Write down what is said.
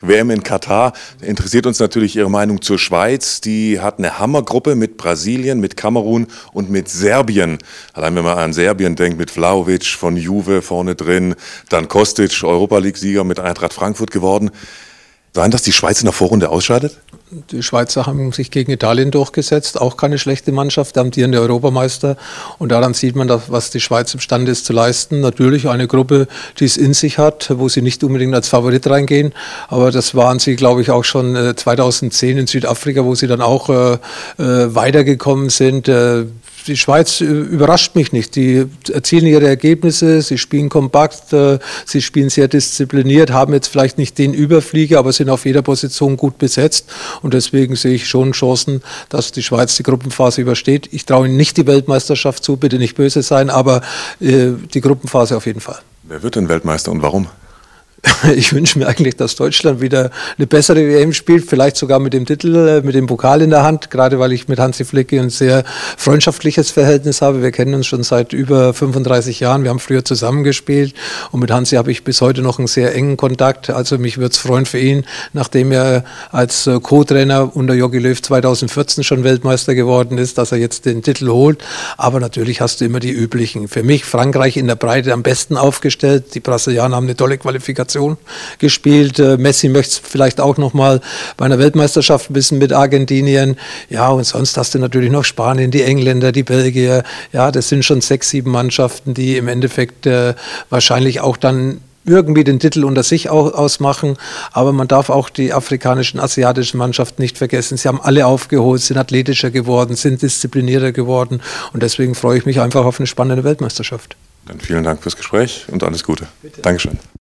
WM in Katar interessiert uns natürlich Ihre Meinung zur Schweiz. Die hat eine Hammergruppe mit Brasilien, mit Kamerun und mit Serbien. Allein wenn man an Serbien denkt, mit Vlaovic von Juve vorne drin, dann Kostic, Europa League-Sieger mit Eintracht Frankfurt geworden. Sein, dass die Schweiz in der Vorrunde ausscheidet? Die Schweizer haben sich gegen Italien durchgesetzt, auch keine schlechte Mannschaft, amtierende Europameister. Und daran sieht man, was die Schweiz imstande ist zu leisten. Natürlich eine Gruppe, die es in sich hat, wo sie nicht unbedingt als Favorit reingehen. Aber das waren sie, glaube ich, auch schon 2010 äh, in Südafrika, wo sie dann auch äh, äh weitergekommen sind. Äh, die Schweiz überrascht mich nicht. Die erzielen ihre Ergebnisse, sie spielen kompakt, sie spielen sehr diszipliniert, haben jetzt vielleicht nicht den Überflieger, aber sind auf jeder Position gut besetzt. Und deswegen sehe ich schon Chancen, dass die Schweiz die Gruppenphase übersteht. Ich traue ihnen nicht die Weltmeisterschaft zu, bitte nicht böse sein, aber äh, die Gruppenphase auf jeden Fall. Wer wird denn Weltmeister und warum? ich wünsche mir eigentlich, dass Deutschland wieder eine bessere WM spielt, vielleicht sogar mit dem Titel, äh, mit dem Pokal in der Hand, gerade weil ich mit Hansi Flicke ein sehr freundschaftliches Verhältnis habe. Wir kennen uns schon seit über 35 Jahren. Wir haben früher zusammengespielt und mit Hansi habe ich bis heute noch einen sehr engen Kontakt. Also mich würde es freuen für ihn, nachdem er als äh, Co-Trainer unter Jogi Löw 2014 schon Weltmeister geworden ist, dass er jetzt den Titel holt. Aber natürlich hast du immer die üblichen. Für mich Frankreich in der Breite am besten aufgestellt. Die Brasilianer haben eine tolle Qualifikation Qualifikation gespielt. Äh, Messi möchte es vielleicht auch noch mal bei einer Weltmeisterschaft ein bisschen mit Argentinien. Ja, und sonst hast du natürlich noch Spanien, die Engländer, die Belgier. Ja, das sind schon sechs, sieben Mannschaften, die im Endeffekt äh, wahrscheinlich auch dann irgendwie den Titel unter sich ausmachen. Aber man darf auch die afrikanischen, asiatischen Mannschaften nicht vergessen. Sie haben alle aufgeholt, sind athletischer geworden, sind disziplinierter geworden. Und deswegen freue ich mich einfach auf eine spannende Weltmeisterschaft. Dann vielen Dank fürs Gespräch und alles Gute. Bitte. Dankeschön.